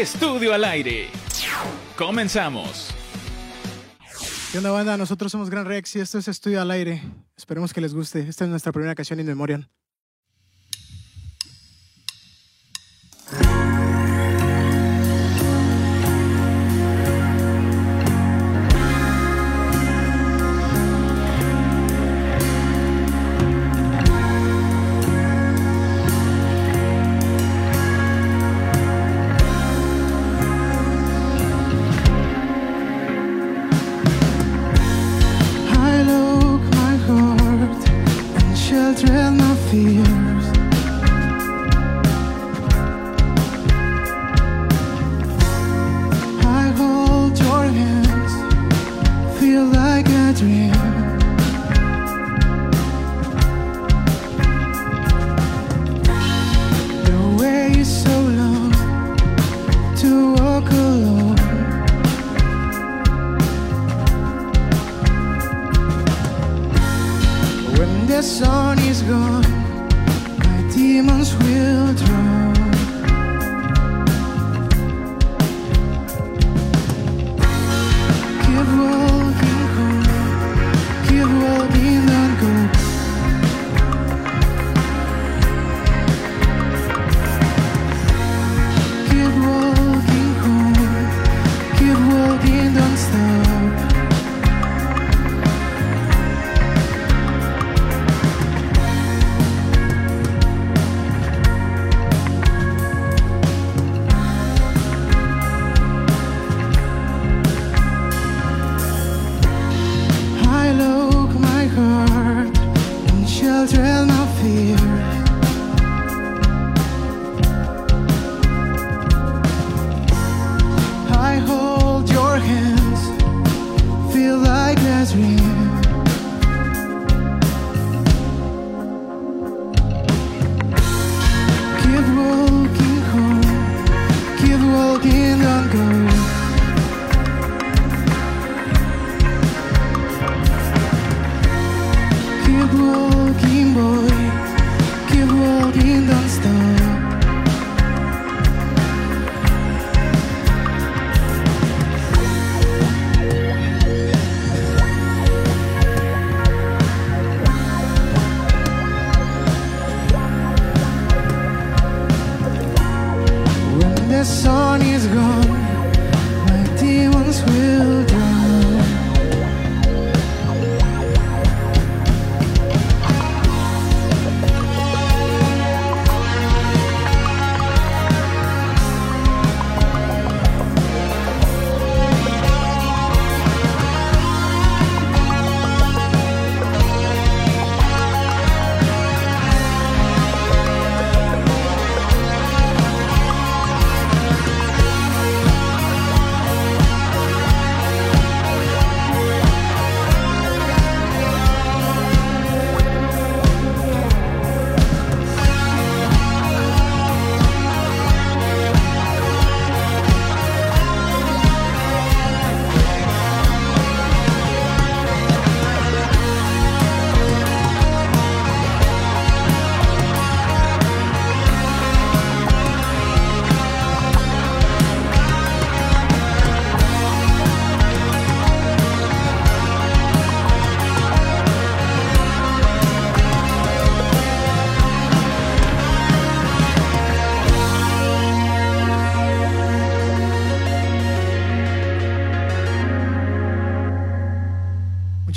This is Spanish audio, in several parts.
Estudio al aire. Comenzamos. ¿Qué onda, banda? Nosotros somos Gran Rex y esto es Estudio al aire. Esperemos que les guste. Esta es nuestra primera canción in memoriam. happy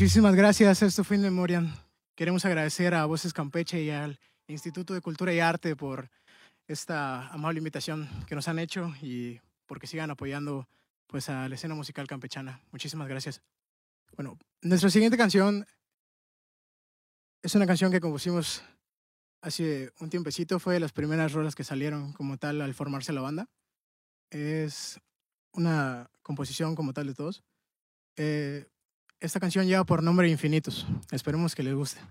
Muchísimas gracias. Esto fue In Memoriam. Queremos agradecer a Voces Campeche y al Instituto de Cultura y Arte por esta amable invitación que nos han hecho y porque sigan apoyando pues, a la escena musical campechana. Muchísimas gracias. Bueno, nuestra siguiente canción es una canción que compusimos hace un tiempecito. Fue de las primeras rolas que salieron como tal al formarse la banda. Es una composición como tal de todos. Eh, esta canción lleva por nombre Infinitos. Esperemos que les guste.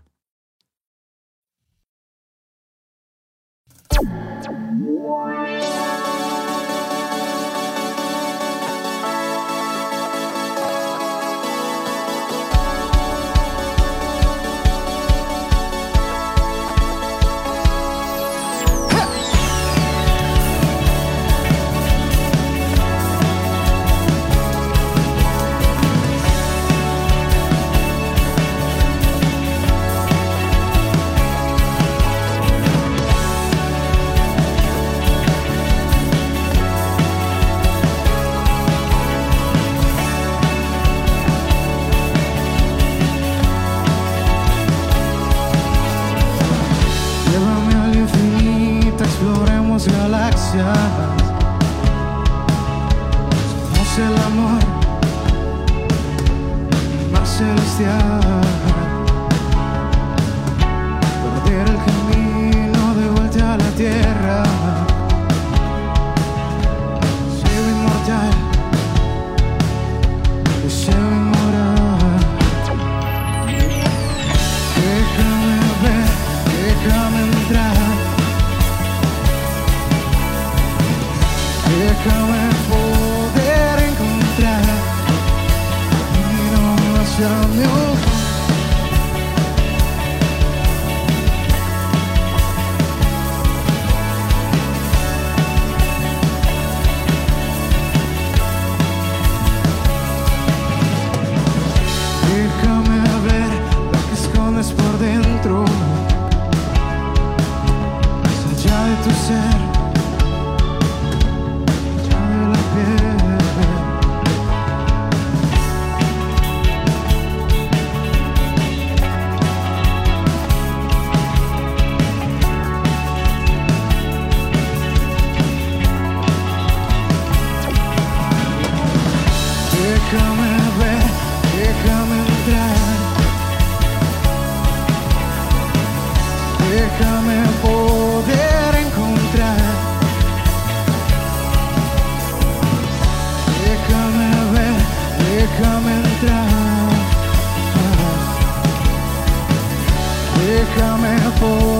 Déjame ver, déjame entrar. Déjame poder encontrar. Déjame ver, déjame entrar. Déjame poder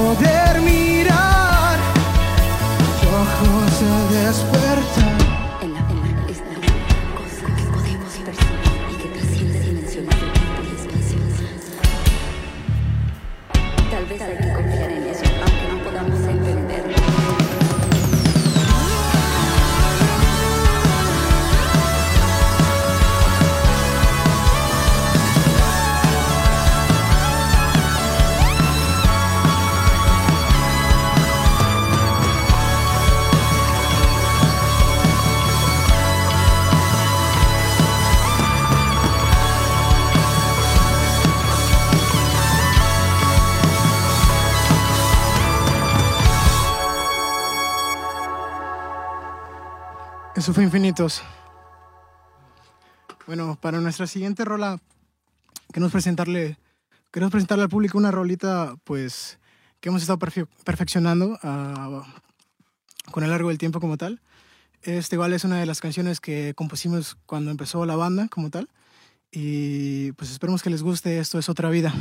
Eso Infinitos. Bueno, para nuestra siguiente rola, queremos presentarle, queremos presentarle al público una rolita, pues, que hemos estado perfe- perfeccionando ah, con el largo del tiempo como tal. Este igual es una de las canciones que compusimos cuando empezó la banda como tal. Y pues esperemos que les guste. Esto es otra vida.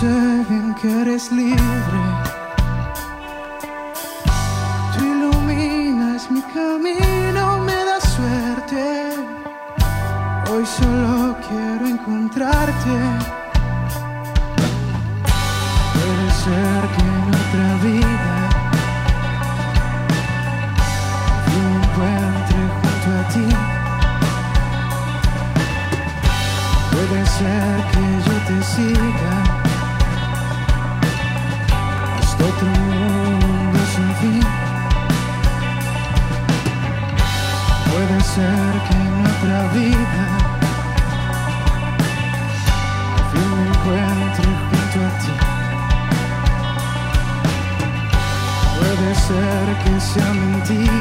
Sé bien que eres libre, tú iluminas mi camino, me das suerte. Hoy solo quiero encontrarte. Sea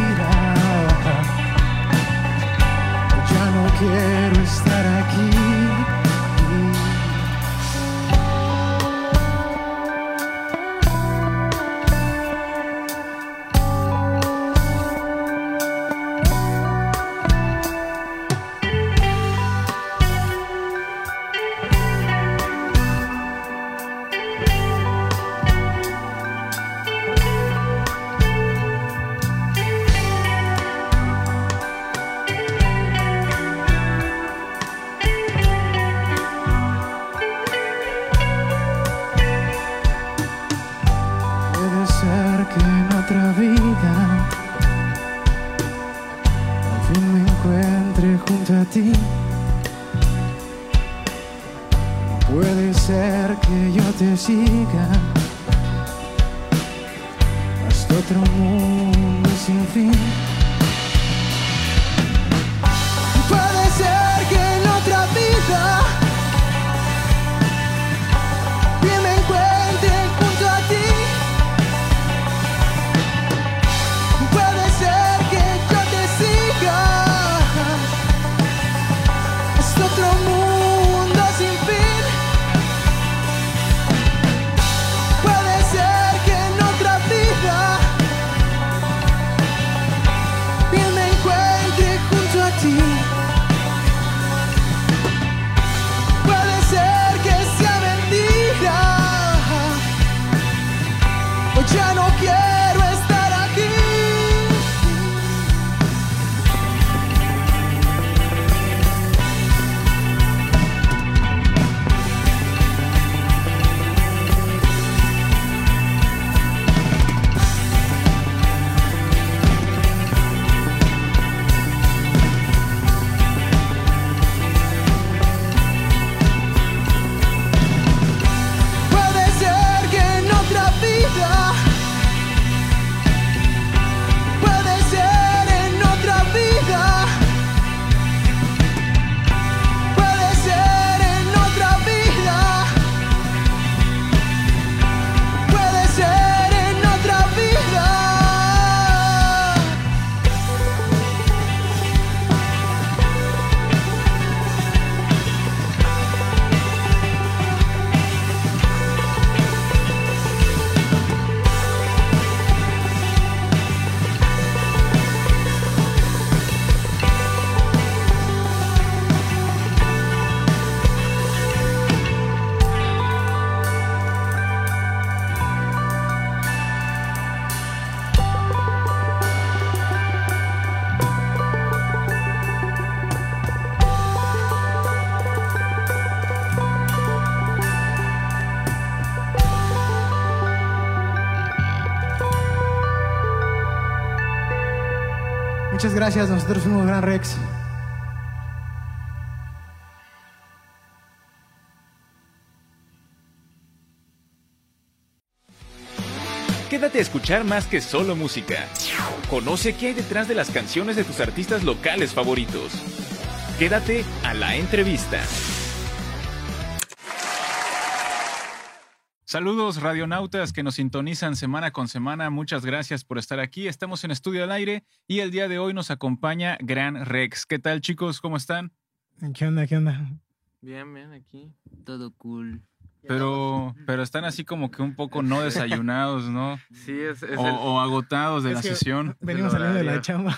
gracias, nosotros fuimos Gran Rex. Quédate a escuchar más que solo música. Conoce qué hay detrás de las canciones de tus artistas locales favoritos. Quédate a la entrevista. Saludos radionautas que nos sintonizan semana con semana. Muchas gracias por estar aquí. Estamos en Estudio al Aire y el día de hoy nos acompaña Gran Rex. ¿Qué tal chicos? ¿Cómo están? ¿Qué onda? ¿Qué onda? Bien, bien, aquí. Todo cool. Pero, pero están así como que un poco no desayunados, ¿no? Sí, es, es O, el- o agotados de Es la sesión. Venimos saliendo de la chamba.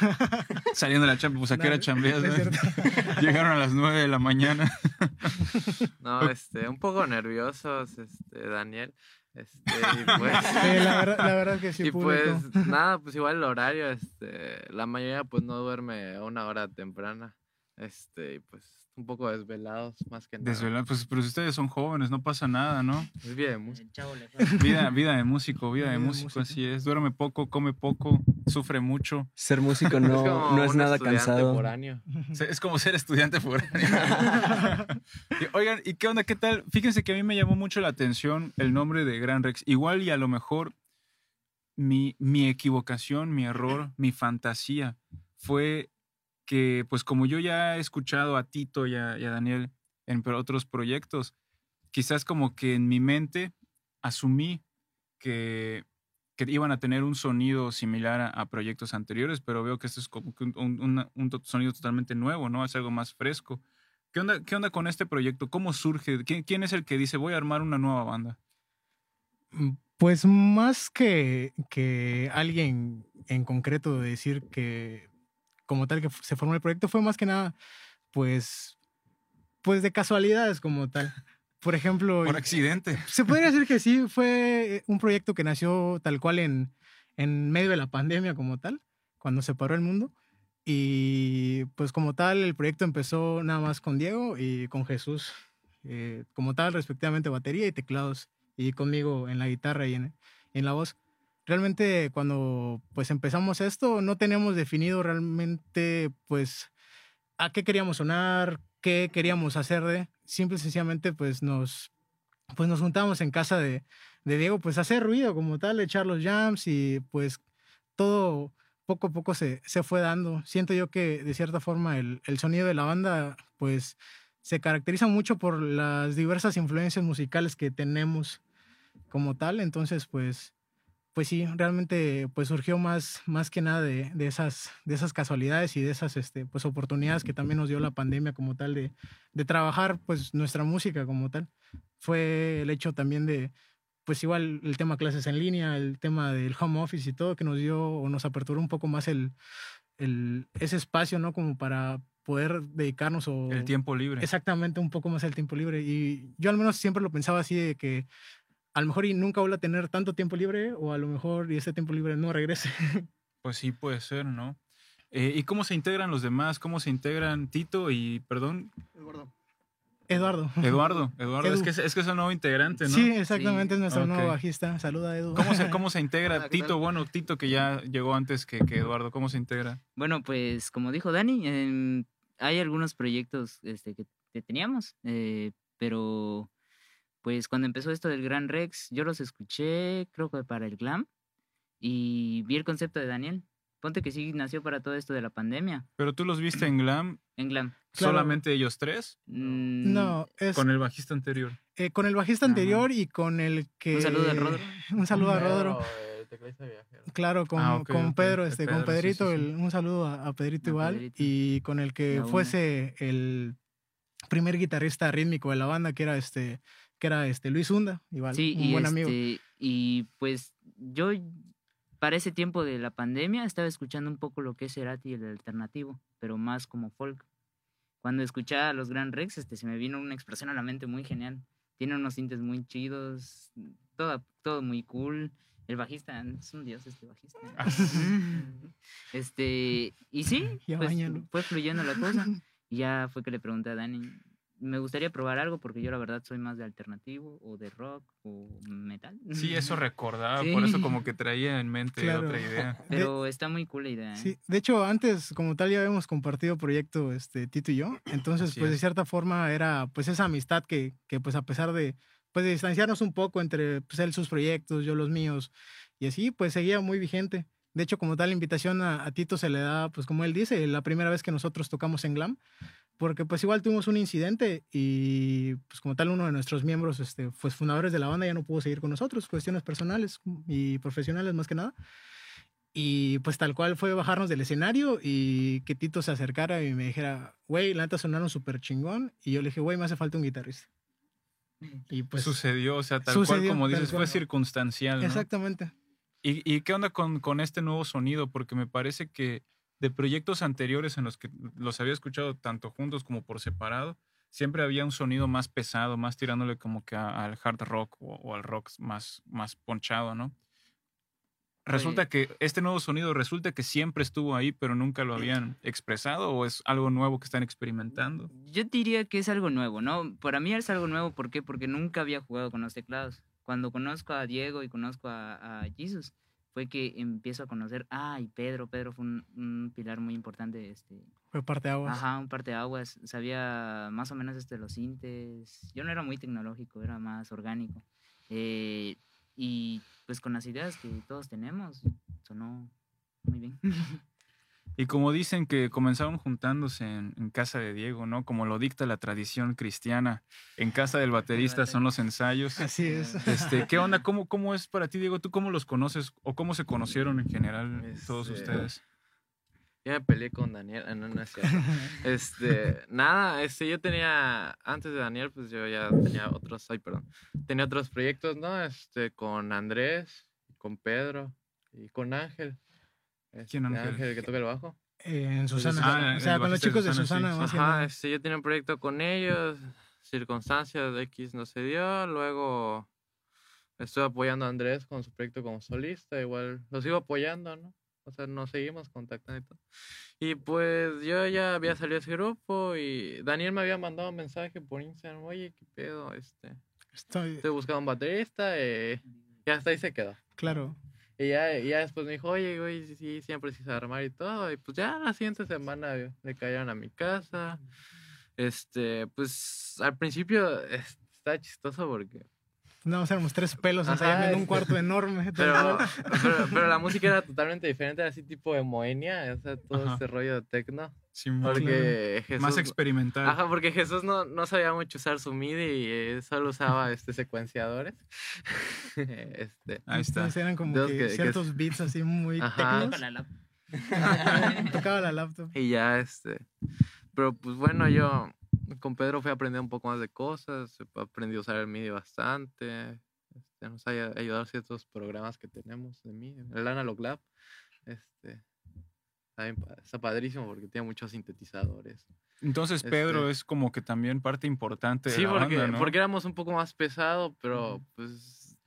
Saliendo de la chamba, pues a qué hora chambeas, no es ¿no? cierto. Llegaron a las 9 de la mañana. No, este, un poco nerviosos, este, Daniel. Este, y pues, Sí, la verdad, la verdad que sí, y público. pues, nada, pues igual el horario, este, la mayoría pues no duerme a una hora temprana. Este, y pues un poco desvelados, más que nada. Desvelado, pues, pero si ustedes son jóvenes, no pasa nada, ¿no? Es bien, música. Vida, vida de músico, vida Vida de de músico, músico. así es. Duerme poco, come poco, sufre mucho. Ser músico no, como no es nada cansado. Es como ser estudiante foráneo. Y, Oigan, ¿y qué onda? ¿Qué tal? Fíjense que a mí me llamó mucho la atención el nombre de Gran Rex. Igual y a lo mejor mi, mi equivocación, mi error, mi fantasía fue que, pues como yo ya he escuchado a Tito y a, Daniel en otros proyectos, quizás como que en mi mente asumí que, que iban a tener un sonido similar a, proyectos anteriores, pero veo que este es como un, un- un sonido totalmente nuevo, ¿no? Es algo más fresco. ¿Qué onda, qué onda con este proyecto? ¿Cómo surge? ¿Quién, quién es el que dice voy a armar una nueva banda? Mm, Pues más que, que alguien en concreto decir que como tal que se formó el proyecto fue más que nada pues pues de casualidades como tal. Por ejemplo, Por accidente. se podría decir que sí, fue un proyecto que nació tal cual en, en medio de la pandemia como tal, cuando se paró el mundo. Y pues como tal, el proyecto empezó nada más con Diego y con Jesús, eh, como tal, respectivamente batería y teclados, y conmigo en la guitarra y en, en la voz. Realmente cuando pues empezamos esto, no teníamos definido realmente pues a qué queríamos sonar, qué queríamos hacer de, simple y sencillamente pues nos pues nos juntamos en casa de, de Diego, pues hacer ruido como tal, echar los jams y pues todo poco a poco se, se fue dando. Siento yo que de cierta forma el, el sonido de la banda pues se caracteriza mucho por las diversas influencias musicales que tenemos como tal, entonces pues pues sí, realmente pues surgió más, más que nada de, de esas, de esas casualidades y de esas este, pues, oportunidades que también nos dio la pandemia como tal de, de trabajar pues nuestra música como tal. Fue el hecho también de, pues igual el tema clases en línea, el tema del home office y todo que nos dio o nos aperturó un poco más el, el, ese espacio, ¿no? Como para poder dedicarnos o... El tiempo libre. Exactamente, un poco más el tiempo libre. Y yo al menos siempre lo pensaba así de que a lo mejor y nunca voy a tener tanto tiempo libre o a lo mejor y ese tiempo libre no regrese. Pues sí, puede ser, ¿no? Eh, ¿Y cómo se integran los demás? ¿Cómo se integran Tito y, perdón, Eduardo. Eduardo? Eduardo, es Edu. que es, es que es un nuevo integrante, ¿no? Sí, exactamente, Sí. es nuestro nuevo bajista. Saluda, Edu. ¿Cómo se, cómo se integra Hola, ¿qué Tito? tal? Bueno, Tito que ya llegó antes que, que Eduardo, ¿cómo se integra? Bueno, pues como dijo Dani, em, hay algunos proyectos este, que, que teníamos, eh, pero pues cuando empezó esto del Gran Rex, yo los escuché, creo que para el Glam, y vi el concepto de Daniel. Ponte que sí nació para todo esto de la pandemia, Pero tú los viste en Glam, en Glam. Claro. solamente ellos tres, Mm, No, es con el bajista anterior. eh, con el bajista Ajá. anterior y con el que... Un saludo al Rodro. Un saludo a Rodro. Claro, con, Ah, ok, con Pedro, este, Pedro, con sí, sí, Pedrito, sí. el- un saludo a, a Pedrito A igual, Pedrito. y con el que fuese el primer guitarrista rítmico de la banda, que era este, que era este Luis Hunda, igual, Sí, un y, buen amigo. este, y pues yo para ese tiempo de la pandemia estaba escuchando un poco lo que es Cerati y el alternativo, pero más como folk. Cuando escuchaba a los Gran Rex, este, se me vino una expresión a la mente muy genial. Tiene unos sintes muy chidos, todo, todo muy cool. El bajista, es un dios este bajista. este, y sí, pues, fue fluyendo la cosa. Y ya fue que le pregunté a Dani, me gustaría probar algo porque yo la verdad soy más de alternativo o de rock o metal. Sí, eso recordaba, Sí. por eso como que traía en mente Claro. otra idea. De- Pero está muy cool la idea. ¿eh? Sí, de hecho, antes, como tal, ya habíamos compartido proyecto este, Tito y yo. Entonces, Así pues, de cierta forma, era pues esa amistad que, que pues, a pesar de, pues, de distanciarnos un poco entre pues, él sus proyectos, yo los míos, y así, pues, seguía muy vigente. De hecho, como tal, la invitación a, a Tito se le da, pues, como él dice, la primera vez que nosotros tocamos en Glam, porque, pues, igual tuvimos un incidente y, pues, como tal, uno de nuestros miembros, este, pues, fundadores de la banda ya no pudo seguir con nosotros, cuestiones personales y profesionales más que nada. Y pues tal cual fue bajarnos del escenario y que Tito se acercara y me dijera, güey, la neta sonaron súper chingón. Y yo le dije, güey, me hace falta un guitarrista. Y pues... sucedió, o sea, tal cual sucedió, como tal dices, fue cual. circunstancial, ¿no? Exactamente. ¿Y, y qué onda con, con este nuevo sonido? Porque me parece que de proyectos anteriores en los que los había escuchado tanto juntos como por separado, siempre había un sonido más pesado, más tirándole como que a- al hard rock o, o al rock más, más ponchado, ¿no? Resulta que este nuevo sonido resulta que siempre estuvo ahí, pero nunca lo habían expresado o es algo nuevo que están experimentando. Yo diría que es algo nuevo, ¿no? Para mí es algo nuevo, ¿por qué? Porque nunca había jugado con los teclados. Cuando conozco a Diego y conozco a, a Jesus, fue que empiezo a conocer, ah, y Pedro, Pedro fue un, un pilar muy importante, este, Fue parte de aguas. ajá, un parte de aguas, sabía más o menos este, los sintes, yo no era muy tecnológico, era más orgánico. Eh, y pues con las ideas que todos tenemos, sonó muy bien. Y como dicen que comenzaron juntándose en, en casa de Diego, ¿no? Como lo dicta la tradición cristiana, en casa del baterista son los ensayos. Así es. Este, ¿Qué onda? ¿Cómo, ¿Cómo es para ti, Diego? ¿Tú cómo los conoces o cómo se conocieron en general todos Este, ustedes? Yo me peleé con Daniel. ah, No, no es cierto. Este, nada, este, yo tenía, antes de Daniel, pues yo ya tenía otros, ay, perdón, tenía otros proyectos, ¿no? Este, con Andrés, con Pedro y con Ángel. ¿Quién Este, Ángel? que toca el bajo. Eh, en Susana. Ah, o sea, con los chicos de Susana, sí. Susana. que Ajá, este, yo tenía un proyecto con ellos, circunstancias de X no se dio, luego estuve apoyando a Andrés con su proyecto como solista, igual los sigo apoyando, ¿no? O sea, nos seguimos contactando y todo. Y pues yo ya había salido de ese grupo y Daniel me había mandado un mensaje por Instagram, oye, qué pedo, este, Estoy, estoy buscando un baterista, eh, y hasta ahí se quedó. claro. Y ya, y ya después me dijo, oye, güey, sí, sí, siempre quise armar y todo. Y pues ya la siguiente semana eh, me cayeron a mi casa. Este, pues al principio es- está chistoso porque... No, éramos tres pelos Ajá, ensayando en un este, cuarto enorme. Pero, pero, pero la música era totalmente diferente, era así tipo de Moenia, o sea, todo Ajá. este rollo de tecno. Simón. Porque Jesús... Más experimental. Ajá, porque Jesús no, no sabía mucho usar su MIDI y eh, solo usaba este secuenciadores. este, Ahí está. Entonces eran como que, que- ciertos beats así muy Ajá. tecnos. Con la lap- Tocaba la laptop. Y ya, este. Pero pues bueno, yo con Pedro fui a aprender un poco más de cosas. Aprendí a usar el MIDI bastante. Este, nos ha ay- ayudado ciertos programas que tenemos de MIDI. El Analog Lab. Este. Está, padrísimo porque tiene muchos sintetizadores. Entonces Pedro este- es como que también parte importante de Sí, la porque, banda, ¿no? porque éramos un poco más pesado, pero pues.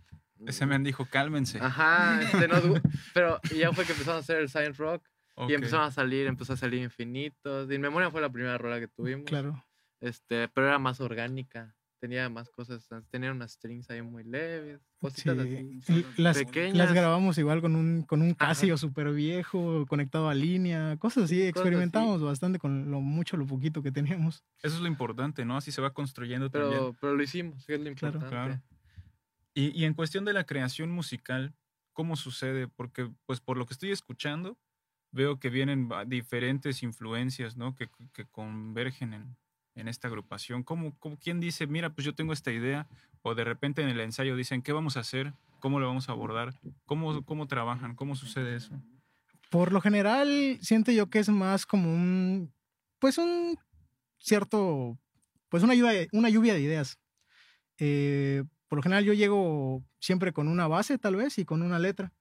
Ese me dijo, cálmense. Ajá, este, nos pero ya fue que empezamos a hacer el Science Rock y empezaron a salir, empezó a salir Infinitos. In Memoria fue la primera rola que tuvimos. Claro. Este, pero era más orgánica. Tenía más cosas, tenía unas strings ahí muy leves, cositas Sí. así. Las, pequeñas. las grabamos igual con un, con un. Casio súper viejo, conectado a línea, cosas así. así. Experimentamos bastante con lo mucho, lo poquito que teníamos. Eso es lo importante, ¿no? Así se va construyendo también. Pero, pero lo hicimos, que es lo Claro. importante. Claro. Y, y en cuestión de la creación musical, ¿cómo sucede? Porque, pues, por lo que estoy escuchando, veo que vienen diferentes influencias, ¿no? Que, que convergen en, en esta agrupación. ¿Cómo, cómo, quién dice, mira, pues yo tengo esta idea? O de repente en el ensayo dicen, ¿qué vamos a hacer? ¿Cómo lo vamos a abordar? ¿Cómo, cómo trabajan? ¿Cómo sucede eso? Por lo general, siento yo que es más como un, pues un cierto, pues una lluvia, una lluvia de ideas. Eh, por lo general yo llego siempre con una base tal vez y con una letra.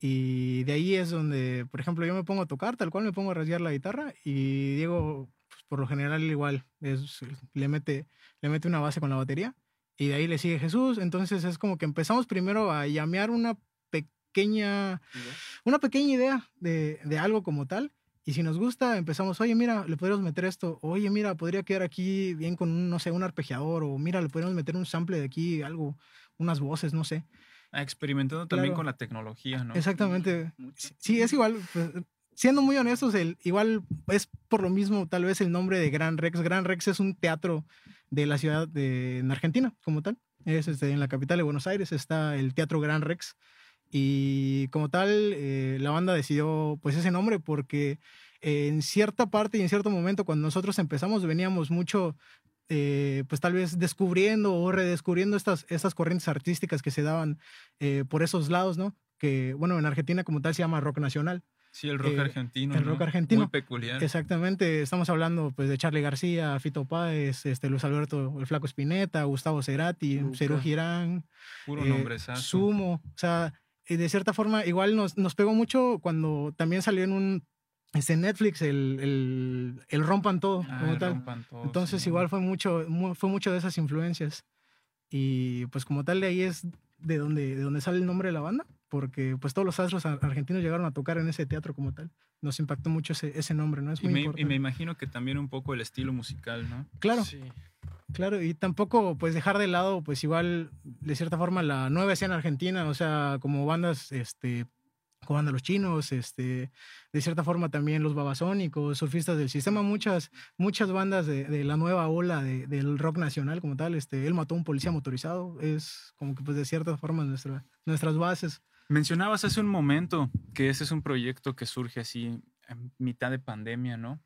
Y de ahí es donde, por ejemplo, yo me pongo a tocar, tal cual me pongo a rasguear la guitarra y pues, por lo general igual, es, le, mete, le mete una base con la batería y de ahí le sigue Jesús. Entonces es como que empezamos primero a llamear una pequeña una pequeña idea de, de algo como tal. Y si nos gusta, empezamos, oye, mira, le podríamos meter esto. Oye, mira, podría quedar aquí bien con, un, no sé, un arpegiador. O mira, le podríamos meter un sample de aquí, algo, unas voces, no sé. Ah, experimentando también Claro. con la tecnología, ¿no? Exactamente. Mucho. Sí, es igual. pues, siendo muy honestos, el, igual es por lo mismo tal vez el nombre de Gran Rex. Gran Rex es un teatro de la ciudad de en Argentina, como tal. Es este, en la capital de Buenos Aires, está el Teatro Gran Rex. Y como tal, eh, la banda decidió pues ese nombre porque eh, en cierta parte y en cierto momento cuando nosotros empezamos veníamos mucho eh, pues tal vez descubriendo o redescubriendo estas, estas corrientes artísticas que se daban por esos lados, ¿no? Que bueno, en Argentina como tal se llama rock nacional. Sí, el rock Eh, argentino. el ¿no? rock argentino. Muy peculiar. Exactamente, estamos hablando pues de Charlie García, Fito Páez, este, Luis Alberto, el Flaco Espineta, Gustavo Cerati. Cerú Girán, Puro eh, nombrezazo. Sumo, o sea, y de cierta forma igual nos, nos pegó mucho cuando también salió en un este, Netflix el, el, el Rompan Todo, Ah, como tal. rompan todo, Entonces sí. igual fue mucho, mu- fue mucho de esas influencias. Y pues como tal de ahí es de donde, de donde sale el nombre de la banda, porque pues todos los astros ar- argentinos llegaron a tocar en ese teatro como tal. Nos impactó mucho ese, ese nombre, ¿no? Es Y muy me, y importante. me imagino que también un poco el estilo musical, ¿no? Claro, Sí. claro, y tampoco pues dejar de lado pues igual de cierta forma la nueva escena argentina, o sea, como bandas este como banda Los Chinos, este, de cierta forma también los Babasónicos, Surfistas del Sistema, muchas, muchas bandas de, de la nueva ola de- del rock nacional como tal, este, él mató a un policía motorizado, es como que pues de cierta forma nuestra, nuestras bases. Mencionabas hace un momento que ese es un proyecto que surge así en mitad de pandemia, ¿no?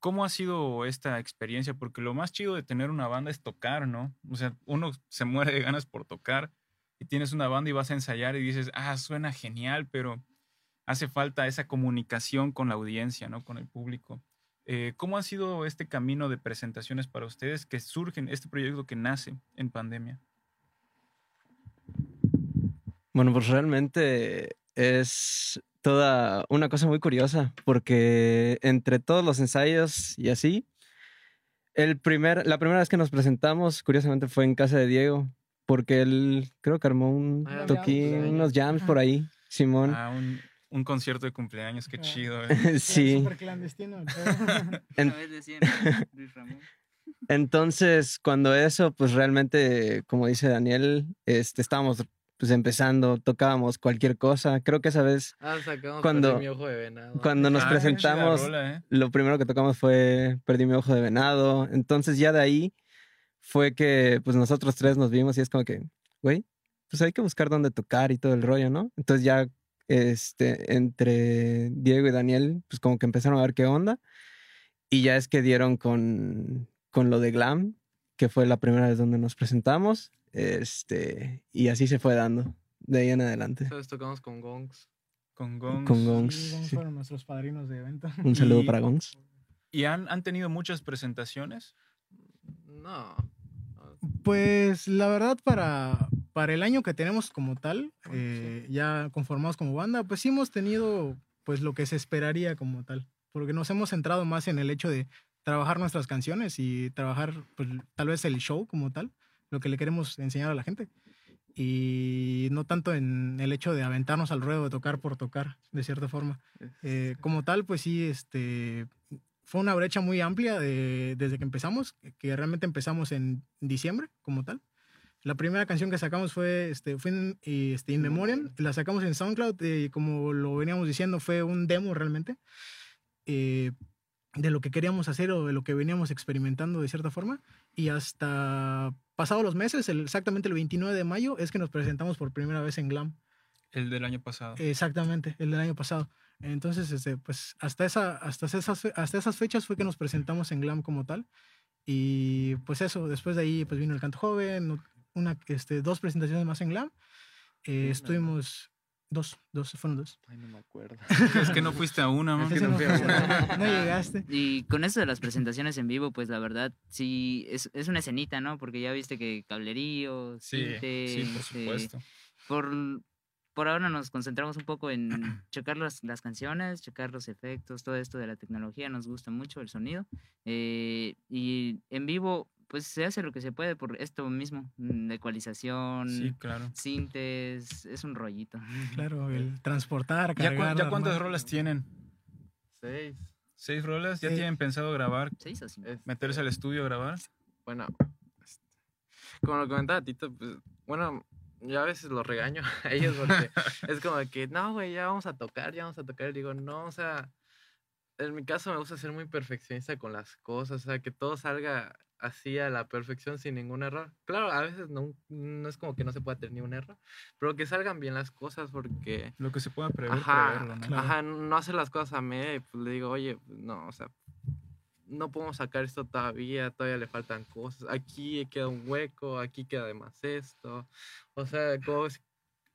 ¿Cómo ha sido esta experiencia? Porque lo más chido de tener una banda es tocar, ¿no? O sea, uno se muere de ganas por tocar y tienes una banda y vas a ensayar y dices, ah, suena genial, pero hace falta esa comunicación con la audiencia, ¿no? Con el público. Eh, ¿Cómo ha sido este camino de presentaciones para ustedes que surgen, este proyecto que nace en pandemia? Bueno, pues realmente es toda una cosa muy curiosa, porque entre todos los ensayos y así, el primer, la primera vez que nos presentamos, curiosamente, fue en casa de Diego, porque él creo que armó un Ah, toquín, jams. unos jams por ahí, Simón. Ah, un, un concierto de cumpleaños, qué Ah. chido. ¿eh? sí. Súper clandestino. En-. Entonces, cuando eso, pues realmente, como dice Daniel, este, estábamos pues empezando, tocábamos cualquier cosa. Creo que esa vez, Ah, sacamos Cuando- Perdí mi ojo de venado. cuando nos Ah, presentamos, rola, ¿eh? lo primero que tocamos fue Perdí mi ojo de venado. Entonces ya de ahí fue que pues nosotros tres nos vimos y es como que, güey, pues hay que buscar dónde tocar y todo el rollo, ¿no? Entonces ya este, entre Diego y Daniel, pues como que empezaron a ver qué onda. Y ya es que dieron con, con lo de Glam, que fue la primera vez donde nos presentamos. Este, y así se fue dando, de ahí en adelante. Entonces tocamos con gongs. Con Gongs. Con Gongs. Sí, Gongs sí. fueron nuestros padrinos de evento. Un saludo Y- para Gongs. ¿Y han, han tenido muchas presentaciones? No. Pues la verdad, para, para el año que tenemos como tal, sí. eh, ya conformados como banda, pues sí hemos tenido pues lo que se esperaría como tal. Porque nos hemos centrado más en el hecho de trabajar nuestras canciones y trabajar pues, tal vez el show como tal, lo que le queremos enseñar a la gente. Y no tanto en el hecho de aventarnos al ruedo de tocar por tocar, de cierta forma. Eh, como tal, pues sí, este, fue una brecha muy amplia de- desde que empezamos, que realmente empezamos en diciembre como tal. La primera canción que sacamos fue, este, fue y, este, In Memoriam, la sacamos en SoundCloud y como lo veníamos diciendo fue un demo realmente eh, de lo que queríamos hacer o de lo que veníamos experimentando de cierta forma y hasta pasados los meses, el- exactamente el 29 de mayo, es que nos presentamos por primera vez en Glam. El del año pasado. Exactamente, el del año pasado. Entonces, este, pues hasta, esa, hasta, esas, hasta esas fechas fue que nos presentamos en Glam como tal. Y pues eso, después de ahí pues vino el canto joven, una, este, dos presentaciones más en Glam. Eh, Una, estuvimos dos, dos, fueron dos. Ay, no me acuerdo. Es que no fuiste a una, man. que no no, fui a fue- una. no llegaste. Y con eso de las presentaciones en vivo, pues la verdad, sí, es, es una escenita, ¿no? Porque ya viste que cablerío, Sí, cinte, sí, por este, supuesto. por, por ahora nos concentramos un poco en checar las, las canciones, checar los efectos, todo esto de la tecnología, nos gusta mucho el sonido. eh, y en vivo, pues se hace lo que se puede por esto mismo, mm, ecualización, Sí, claro. sintes, es un rollito. Claro, el transportar, ¿Ya, cuántas armar. rolas tienen? Seis. ¿Seis rolas? ¿Ya tienen pensado grabar? ¿Seis o cinco? Este, ¿Meterse al estudio a grabar? Bueno, este, como lo comentaba Tito, pues, bueno, yo a veces los regaño a ellos porque es como de que, no, güey, ya vamos a tocar, ya vamos a tocar. Y digo, no, o sea, en mi caso me gusta ser muy perfeccionista con las cosas, o sea, que todo salga así a la perfección sin ningún error. Claro, a veces no, no es como que no se pueda tener ni un error, pero que salgan bien las cosas porque... Lo que se pueda prever, Ajá, preverlo, ¿no? Claro. ajá, no hacer las cosas a media y pues le digo, oye, pues, no, o sea, no podemos sacar esto todavía, todavía le faltan cosas, aquí queda un hueco, aquí queda de más esto, o sea, como,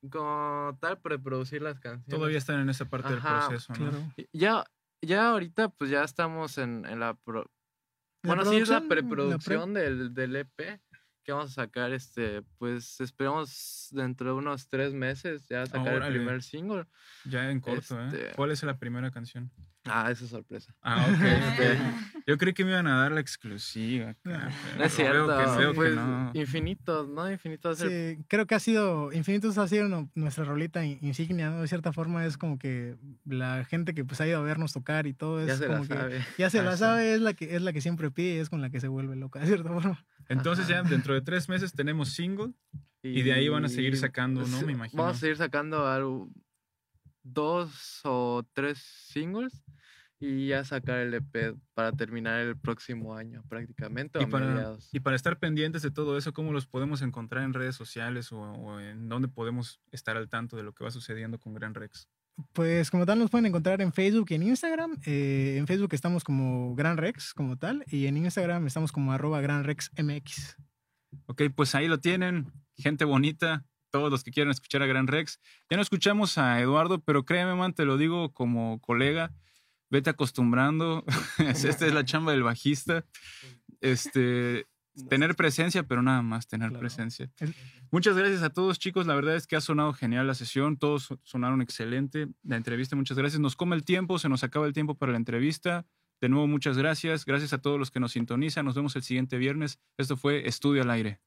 como tal preproducir las canciones. Todavía están en esa parte Ajá, del proceso, ¿no? Claro. Ya, ya ahorita pues ya estamos en, en la... pro- La bueno, sí es la producción, la pre- preproducción del, del EP que vamos a sacar, este, pues esperamos dentro de unos tres meses ya sacar Órale. el primer single. Ya en corto, ¿eh? Este- ¿Cuál es la primera canción? Ah, esa es sorpresa. Ah, ok. ok. Yo creí que me iban a dar la exclusiva. No. es cierto. Veo que, veo que pues, no. Infinitos, ¿no? Infinitos. Sí, creo que ha sido, Infinitos ha sido no- nuestra rolita in- insignia, ¿no? De cierta forma es como que la gente que pues ha ido a vernos tocar y todo es ya se la como que sabe. ya se Ah, la sí. sabe, es la que es la que siempre pide y es con la que se vuelve loca, de cierta forma. Entonces ya Ajá. dentro de tres meses tenemos single. Y de ahí van a seguir sacando, ¿no? Me imagino. Vamos a seguir sacando algo- dos o tres singles y ya sacar el EP para terminar el próximo año prácticamente. o Y a para, mediados. y para estar pendientes de todo eso, ¿cómo los podemos encontrar en redes sociales o, o en dónde podemos estar al tanto de lo que va sucediendo con Gran Rex? Pues como tal nos pueden encontrar en Facebook y en Instagram. Eh, en Facebook estamos como Gran Rex como tal y en Instagram estamos como arroba Gran Rex MX. Ok, pues ahí lo tienen, gente bonita, todos los que quieran escuchar a Gran Rex. Ya no escuchamos a Eduardo, pero créeme, man, te lo digo como colega, vete acostumbrando. Esta es la chamba del bajista. Este, tener presencia, pero nada más tener Claro. presencia. Muchas gracias a todos, chicos. La verdad es que ha sonado genial la sesión. Todos so- sonaron excelente. La entrevista, muchas gracias. Nos come el tiempo, se nos acaba el tiempo para la entrevista. De nuevo, muchas gracias. Gracias a todos los que nos sintonizan. Nos vemos el siguiente viernes. Esto fue Estudio al Aire.